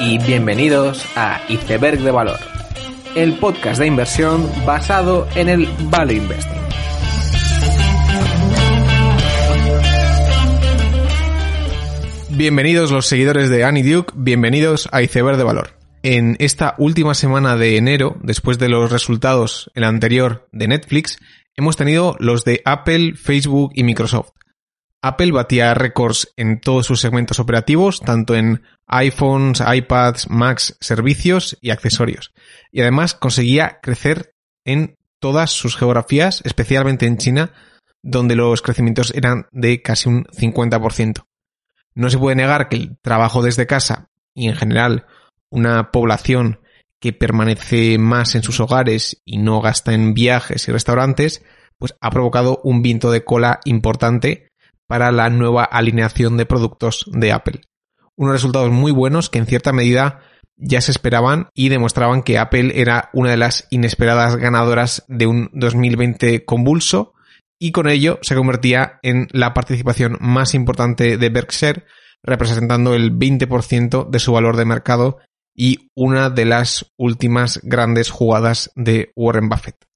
y bienvenidos a Iceberg de Valor, el podcast de inversión basado en el Value Investing. Bienvenidos los seguidores de Annie Duke, bienvenidos a Iceberg de Valor. En esta última semana de enero, después de los resultados, el anterior de Netflix, hemos tenido los de Apple, Facebook y Microsoft. Apple batía récords en todos sus segmentos operativos, tanto en iPhones, iPads, Macs, servicios y accesorios. Y además conseguía crecer en todas sus geografías, especialmente en China, donde los crecimientos eran de casi un 50%. No se puede negar que el trabajo desde casa y en general una población que permanece más en sus hogares y no gasta en viajes y restaurantes, pues ha provocado un viento de cola importante para la nueva alineación de productos de Apple. Unos resultados muy buenos que en cierta medida ya se esperaban y demostraban que Apple era una de las inesperadas ganadoras de un 2020 convulso y con ello se convertía en la participación más importante de Berkshire, representando el 20% de su valor de mercado y una de las últimas grandes jugadas de Warren Buffett.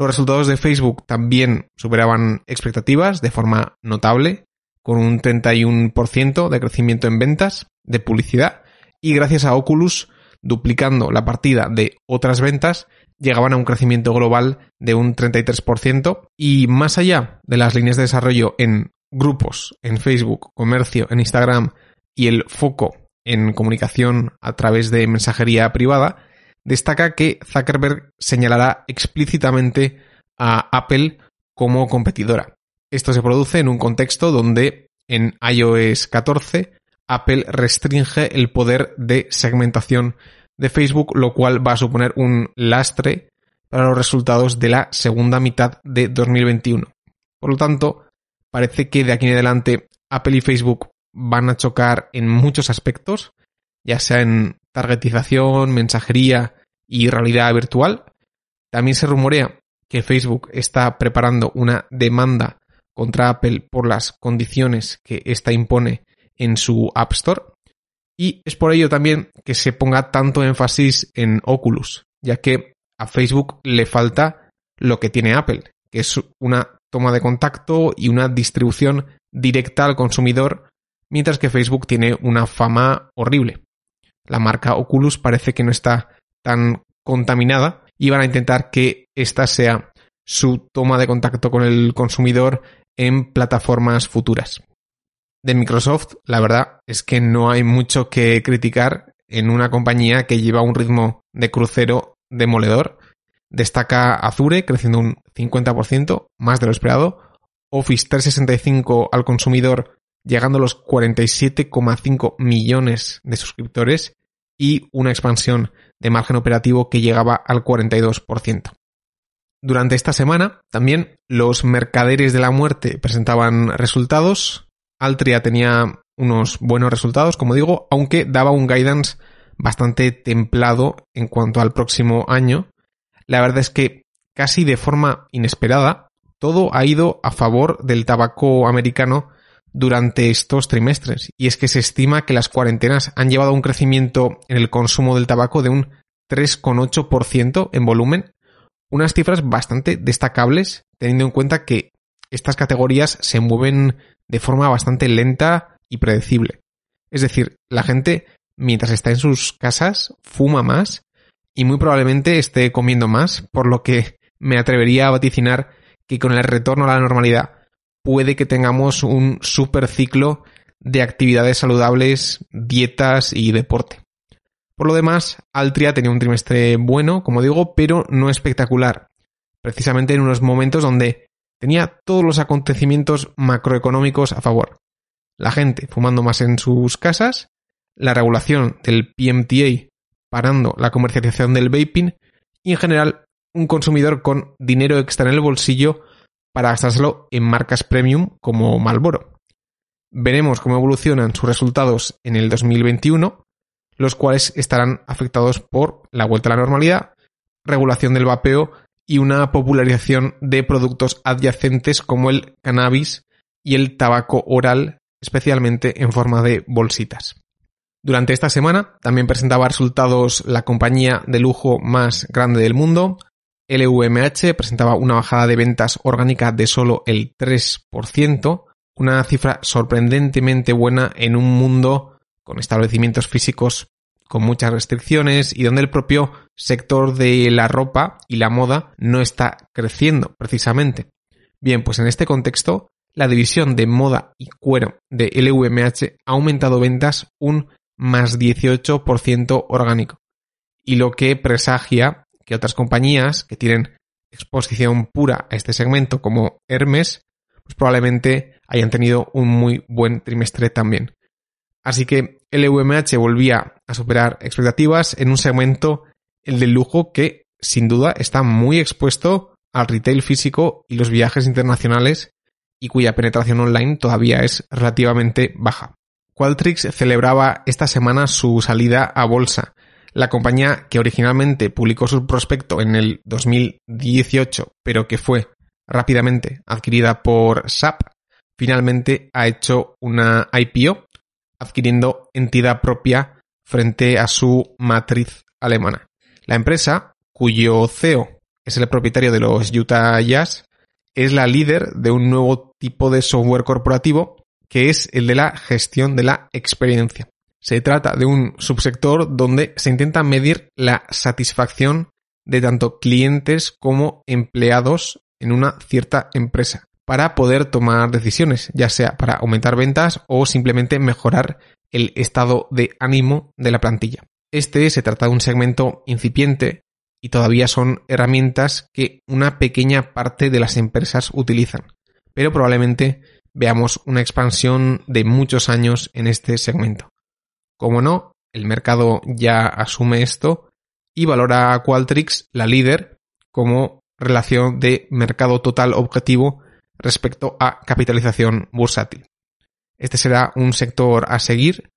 Los resultados de Facebook también superaban expectativas de forma notable, con un 31% de crecimiento en ventas de publicidad y gracias a Oculus, duplicando la partida de otras ventas, llegaban a un crecimiento global de un 33% y más allá de las líneas de desarrollo en grupos, en Facebook, comercio, en Instagram y el foco en comunicación a través de mensajería privada, destaca que Zuckerberg señalará explícitamente a Apple como competidora. Esto se produce en un contexto donde en iOS 14 Apple restringe el poder de segmentación de Facebook, lo cual va a suponer un lastre para los resultados de la segunda mitad de 2021. Por lo tanto, parece que de aquí en adelante Apple y Facebook van a chocar en muchos aspectos, ya sea en targetización, mensajería y realidad virtual. También se rumorea que Facebook está preparando una demanda contra Apple por las condiciones que ésta impone en su App Store. Y es por ello también que se ponga tanto énfasis en Oculus, ya que a Facebook le falta lo que tiene Apple, que es una toma de contacto y una distribución directa al consumidor, mientras que Facebook tiene una fama horrible la marca Oculus parece que no está tan contaminada y van a intentar que esta sea su toma de contacto con el consumidor en plataformas futuras. De Microsoft, la verdad es que no hay mucho que criticar en una compañía que lleva un ritmo de crucero demoledor. Destaca Azure creciendo un 50%, más de lo esperado. Office 365 al consumidor llegando a los 47,5 millones de suscriptores y una expansión de margen operativo que llegaba al 42%. Durante esta semana también los mercaderes de la muerte presentaban resultados. Altria tenía unos buenos resultados, como digo, aunque daba un guidance bastante templado en cuanto al próximo año. La verdad es que casi de forma inesperada todo ha ido a favor del tabaco americano durante estos trimestres. Y es que se estima que las cuarentenas han llevado a un crecimiento en el consumo del tabaco de un 3,8% en volumen. Unas cifras bastante destacables teniendo en cuenta que estas categorías se mueven de forma bastante lenta y predecible. Es decir, la gente mientras está en sus casas fuma más y muy probablemente esté comiendo más, por lo que me atrevería a vaticinar que con el retorno a la normalidad puede que tengamos un super ciclo de actividades saludables, dietas y deporte. Por lo demás, Altria tenía un trimestre bueno, como digo, pero no espectacular, precisamente en unos momentos donde tenía todos los acontecimientos macroeconómicos a favor. La gente fumando más en sus casas, la regulación del PMTA parando la comercialización del vaping y en general un consumidor con dinero extra en el bolsillo para gastárselo en marcas premium como Malboro. Veremos cómo evolucionan sus resultados en el 2021, los cuales estarán afectados por la vuelta a la normalidad, regulación del vapeo y una popularización de productos adyacentes como el cannabis y el tabaco oral, especialmente en forma de bolsitas. Durante esta semana también presentaba resultados la compañía de lujo más grande del mundo. LVMH presentaba una bajada de ventas orgánica de solo el 3%, una cifra sorprendentemente buena en un mundo con establecimientos físicos con muchas restricciones y donde el propio sector de la ropa y la moda no está creciendo precisamente. Bien, pues en este contexto, la división de moda y cuero de LVMH ha aumentado ventas un más 18% orgánico. Y lo que presagia que otras compañías que tienen exposición pura a este segmento como Hermes, pues probablemente hayan tenido un muy buen trimestre también. Así que LVMH volvía a superar expectativas en un segmento, el del lujo, que sin duda está muy expuesto al retail físico y los viajes internacionales y cuya penetración online todavía es relativamente baja. Qualtrics celebraba esta semana su salida a bolsa. La compañía que originalmente publicó su prospecto en el 2018, pero que fue rápidamente adquirida por SAP, finalmente ha hecho una IPO adquiriendo entidad propia frente a su matriz alemana. La empresa, cuyo CEO es el propietario de los Utah Jazz, es la líder de un nuevo tipo de software corporativo que es el de la gestión de la experiencia. Se trata de un subsector donde se intenta medir la satisfacción de tanto clientes como empleados en una cierta empresa para poder tomar decisiones, ya sea para aumentar ventas o simplemente mejorar el estado de ánimo de la plantilla. Este se trata de un segmento incipiente y todavía son herramientas que una pequeña parte de las empresas utilizan, pero probablemente veamos una expansión de muchos años en este segmento. Como no, el mercado ya asume esto y valora a Qualtrics, la líder, como relación de mercado total objetivo respecto a capitalización bursátil. Este será un sector a seguir,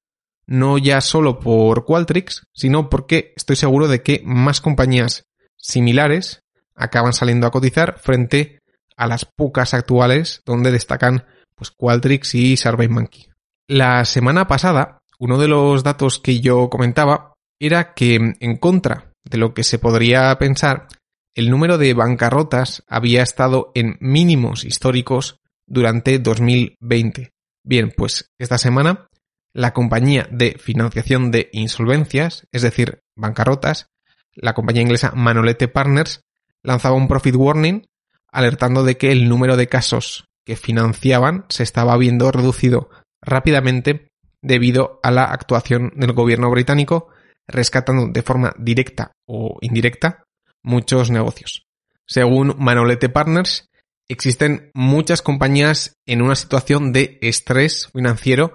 no ya solo por Qualtrics, sino porque estoy seguro de que más compañías similares acaban saliendo a cotizar frente a las pocas actuales donde destacan pues Qualtrics y SurveyMonkey. La semana pasada, uno de los datos que yo comentaba era que en contra de lo que se podría pensar, el número de bancarrotas había estado en mínimos históricos durante 2020. Bien, pues esta semana la compañía de financiación de insolvencias, es decir, bancarrotas, la compañía inglesa Manolete Partners, lanzaba un profit warning alertando de que el número de casos que financiaban se estaba viendo reducido rápidamente debido a la actuación del gobierno británico rescatando de forma directa o indirecta muchos negocios. Según Manolete Partners, existen muchas compañías en una situación de estrés financiero,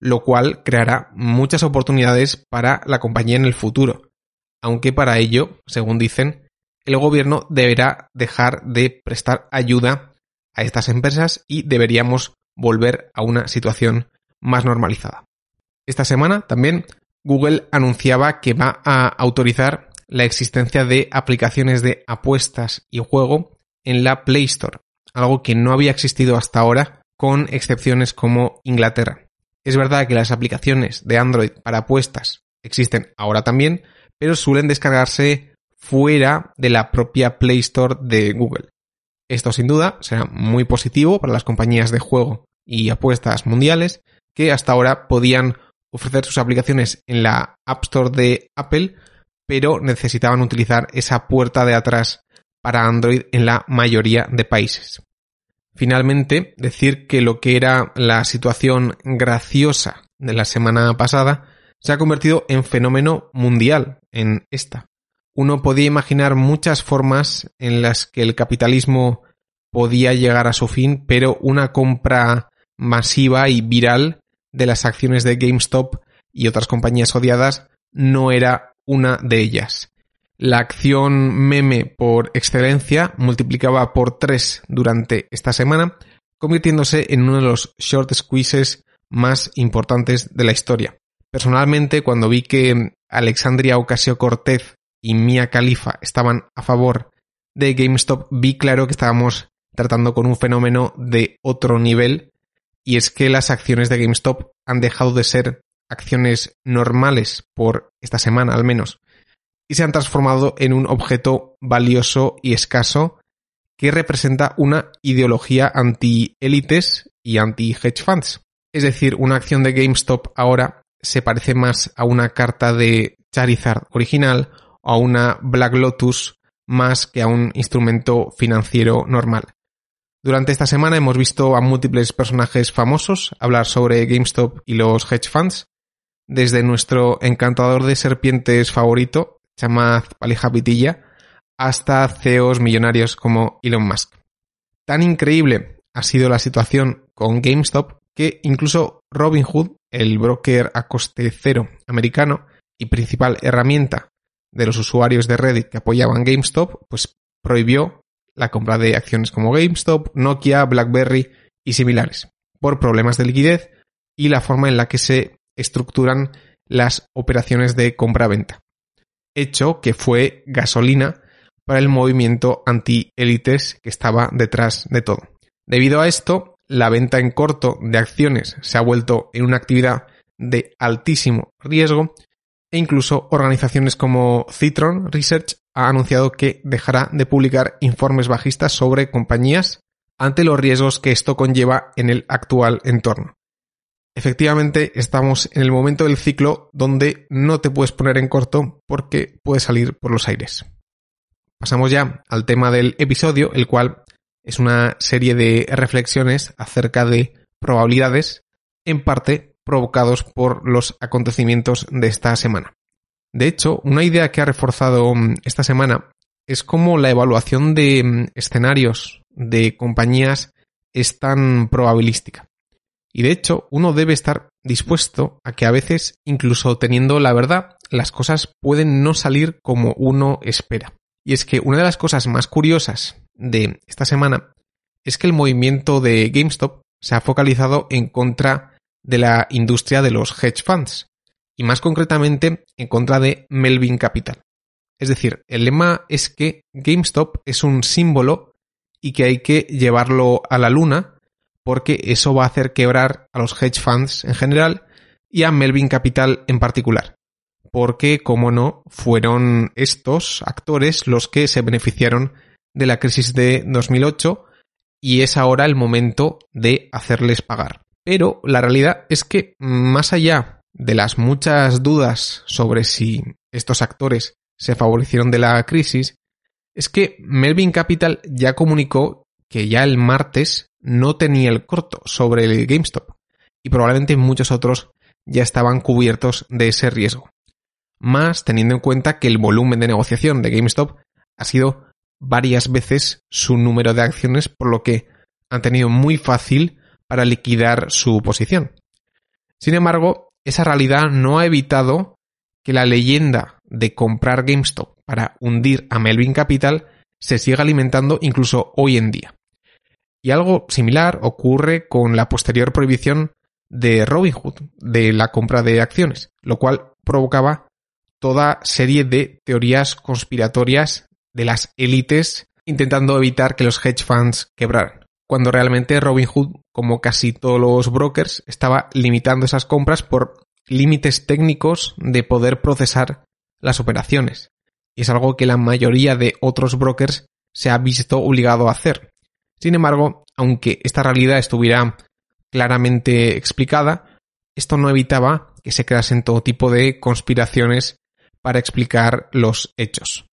lo cual creará muchas oportunidades para la compañía en el futuro. Aunque para ello, según dicen, el gobierno deberá dejar de prestar ayuda a estas empresas y deberíamos volver a una situación más normalizada. Esta semana también Google anunciaba que va a autorizar la existencia de aplicaciones de apuestas y juego en la Play Store, algo que no había existido hasta ahora, con excepciones como Inglaterra. Es verdad que las aplicaciones de Android para apuestas existen ahora también, pero suelen descargarse fuera de la propia Play Store de Google. Esto sin duda será muy positivo para las compañías de juego y apuestas mundiales que hasta ahora podían ofrecer sus aplicaciones en la App Store de Apple pero necesitaban utilizar esa puerta de atrás para Android en la mayoría de países. Finalmente, decir que lo que era la situación graciosa de la semana pasada se ha convertido en fenómeno mundial en esta. Uno podía imaginar muchas formas en las que el capitalismo podía llegar a su fin, pero una compra masiva y viral de las acciones de GameStop y otras compañías odiadas no era una de ellas. La acción meme por excelencia multiplicaba por 3 durante esta semana, convirtiéndose en uno de los short squeezes más importantes de la historia. Personalmente, cuando vi que Alexandria Ocasio Cortez y Mia Khalifa estaban a favor de GameStop, vi claro que estábamos tratando con un fenómeno de otro nivel, y es que las acciones de GameStop han dejado de ser acciones normales por esta semana al menos y se han transformado en un objeto valioso y escaso que representa una ideología anti-élites y anti-hedge funds. Es decir, una acción de GameStop ahora se parece más a una carta de Charizard original o a una Black Lotus más que a un instrumento financiero normal. Durante esta semana hemos visto a múltiples personajes famosos hablar sobre GameStop y los hedge funds, desde nuestro encantador de serpientes favorito, Chamath Palihapitiya, hasta CEOs millonarios como Elon Musk. Tan increíble ha sido la situación con GameStop que incluso Robinhood, el broker a coste cero americano y principal herramienta de los usuarios de Reddit que apoyaban GameStop, pues prohibió la compra de acciones como GameStop, Nokia, BlackBerry y similares, por problemas de liquidez y la forma en la que se estructuran las operaciones de compra-venta. Hecho que fue gasolina para el movimiento anti-élites que estaba detrás de todo. Debido a esto, la venta en corto de acciones se ha vuelto en una actividad de altísimo riesgo e incluso organizaciones como Citron Research ha anunciado que dejará de publicar informes bajistas sobre compañías ante los riesgos que esto conlleva en el actual entorno. Efectivamente, estamos en el momento del ciclo donde no te puedes poner en corto porque puedes salir por los aires. Pasamos ya al tema del episodio, el cual es una serie de reflexiones acerca de probabilidades, en parte provocados por los acontecimientos de esta semana. De hecho, una idea que ha reforzado mm, esta semana es cómo la evaluación de mm, escenarios de compañías es tan probabilística. Y de hecho, uno debe estar dispuesto a que a veces, incluso teniendo la verdad, las cosas pueden no salir como uno espera. Y es que una de las cosas más curiosas de esta semana es que el movimiento de GameStop se ha focalizado en contra de la industria de los hedge funds y más concretamente en contra de Melvin Capital. Es decir, el lema es que GameStop es un símbolo y que hay que llevarlo a la luna porque eso va a hacer quebrar a los hedge funds en general y a Melvin Capital en particular porque, como no, fueron estos actores los que se beneficiaron de la crisis de 2008 y es ahora el momento de hacerles pagar. Pero la realidad es que, más allá de las muchas dudas sobre si estos actores se favorecieron de la crisis, es que Melvin Capital ya comunicó que ya el martes no tenía el corto sobre el GameStop y probablemente muchos otros ya estaban cubiertos de ese riesgo más teniendo en cuenta que el volumen de negociación de GameStop ha sido varias veces su número de acciones, por lo que han tenido muy fácil para liquidar su posición. Sin embargo, esa realidad no ha evitado que la leyenda de comprar GameStop para hundir a Melvin Capital se siga alimentando incluso hoy en día. Y algo similar ocurre con la posterior prohibición de Robinhood de la compra de acciones, lo cual provocaba toda serie de teorías conspiratorias de las élites intentando evitar que los hedge funds quebraran, cuando realmente Robinhood, como casi todos los brokers, estaba limitando esas compras por límites técnicos de poder procesar las operaciones. Y es algo que la mayoría de otros brokers se ha visto obligado a hacer. Sin embargo, aunque esta realidad estuviera claramente explicada, esto no evitaba que se creasen todo tipo de conspiraciones para explicar los hechos.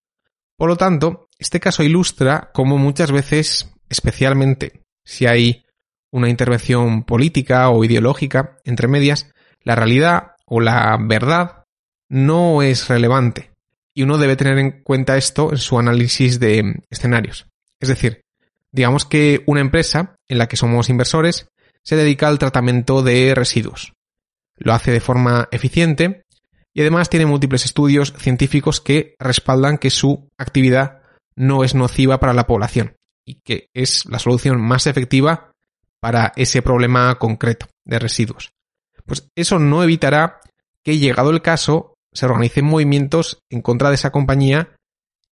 Por lo tanto, este caso ilustra cómo muchas veces, especialmente si hay una intervención política o ideológica entre medias, la realidad o la verdad no es relevante y uno debe tener en cuenta esto en su análisis de escenarios. Es decir, digamos que una empresa en la que somos inversores se dedica al tratamiento de residuos. Lo hace de forma eficiente y además tiene múltiples estudios científicos que respaldan que su actividad no es nociva para la población y que es la solución más efectiva para ese problema concreto de residuos. Pues eso no evitará que, llegado el caso, se organicen movimientos en contra de esa compañía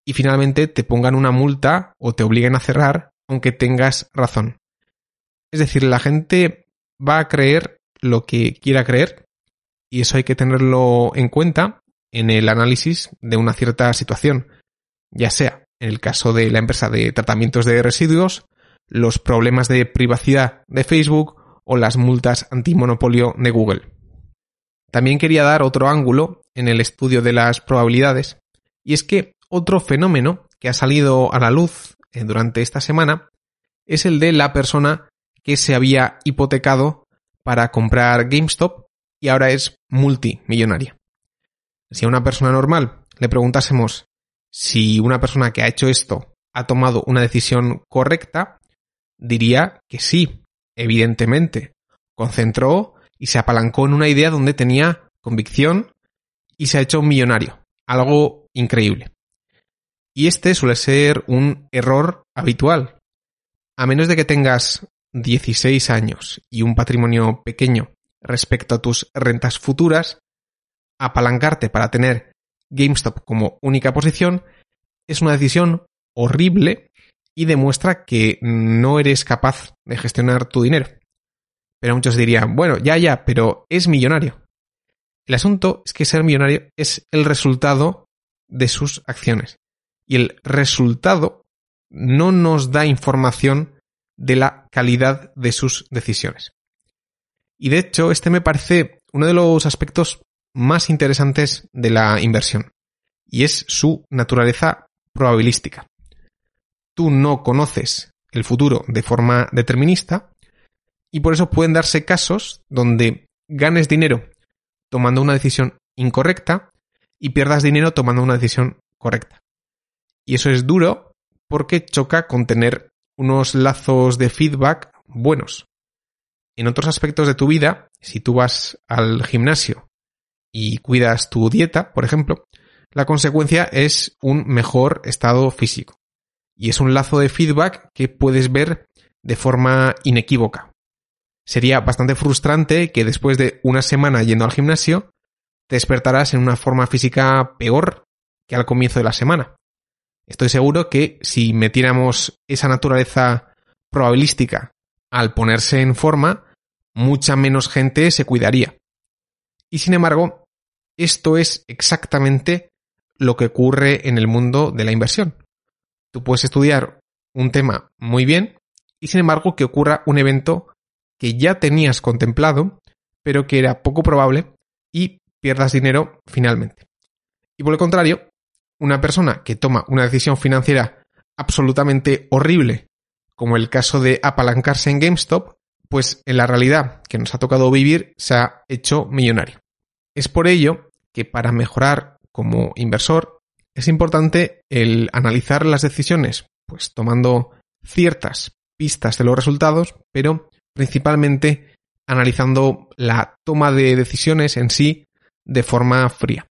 y finalmente te pongan una multa o te obliguen a cerrar aunque tengas razón. Es decir, la gente va a creer lo que quiera creer y eso hay que tenerlo en cuenta en el análisis de una cierta situación, ya sea en el caso de la empresa de tratamientos de residuos, los problemas de privacidad de Facebook o las multas antimonopolio de Google. También quería dar otro ángulo en el estudio de las probabilidades, y es que otro fenómeno que ha salido a la luz eh, durante esta semana es el de la persona que se había hipotecado para comprar GameStop y ahora es multimillonaria. Si a una persona normal le preguntásemos si una persona que ha hecho esto ha tomado una decisión correcta, diría que sí, evidentemente. Concentró y se apalancó en una idea donde tenía convicción y se ha hecho un millonario. Algo increíble. Y este suele ser un error habitual. A menos de que tengas 16 años y un patrimonio pequeño respecto a tus rentas futuras, apalancarte para tener GameStop como única posición es una decisión horrible y demuestra que no eres capaz de gestionar tu dinero. Pero muchos dirían, bueno, ya, ya, pero es millonario. El asunto es que ser millonario es el resultado de sus acciones. Y el resultado no nos da información de la calidad de sus decisiones. Y de hecho, este me parece uno de los aspectos más interesantes de la inversión, y es su naturaleza probabilística. Tú no conoces el futuro de forma determinista, y por eso pueden darse casos donde ganes dinero tomando una decisión incorrecta y pierdas dinero tomando una decisión correcta. Y eso es duro porque choca con tener unos lazos de feedback buenos. En otros aspectos de tu vida, si tú vas al gimnasio y cuidas tu dieta, por ejemplo, la consecuencia es un mejor estado físico. Y es un lazo de feedback que puedes ver de forma inequívoca. Sería bastante frustrante que después de una semana yendo al gimnasio, te despertarás en una forma física peor que al comienzo de la semana. Estoy seguro que si metiéramos esa naturaleza probabilística al ponerse en forma, mucha menos gente se cuidaría. Y sin embargo, esto es exactamente lo que ocurre en el mundo de la inversión. Tú puedes estudiar un tema muy bien y sin embargo que ocurra un evento que ya tenías contemplado, pero que era poco probable y pierdas dinero finalmente. Y por el contrario, una persona que toma una decisión financiera absolutamente horrible, como el caso de apalancarse en GameStop, pues en la realidad que nos ha tocado vivir se ha hecho millonario. Es por ello que para mejorar como inversor es importante el analizar las decisiones, pues tomando ciertas pistas de los resultados, pero principalmente analizando la toma de decisiones en sí de forma fría.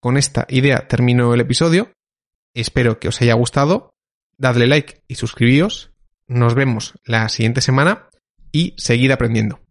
Con esta idea termino el episodio. Espero que os haya gustado. Dadle like y suscribíos. Nos vemos la siguiente semana y seguid aprendiendo.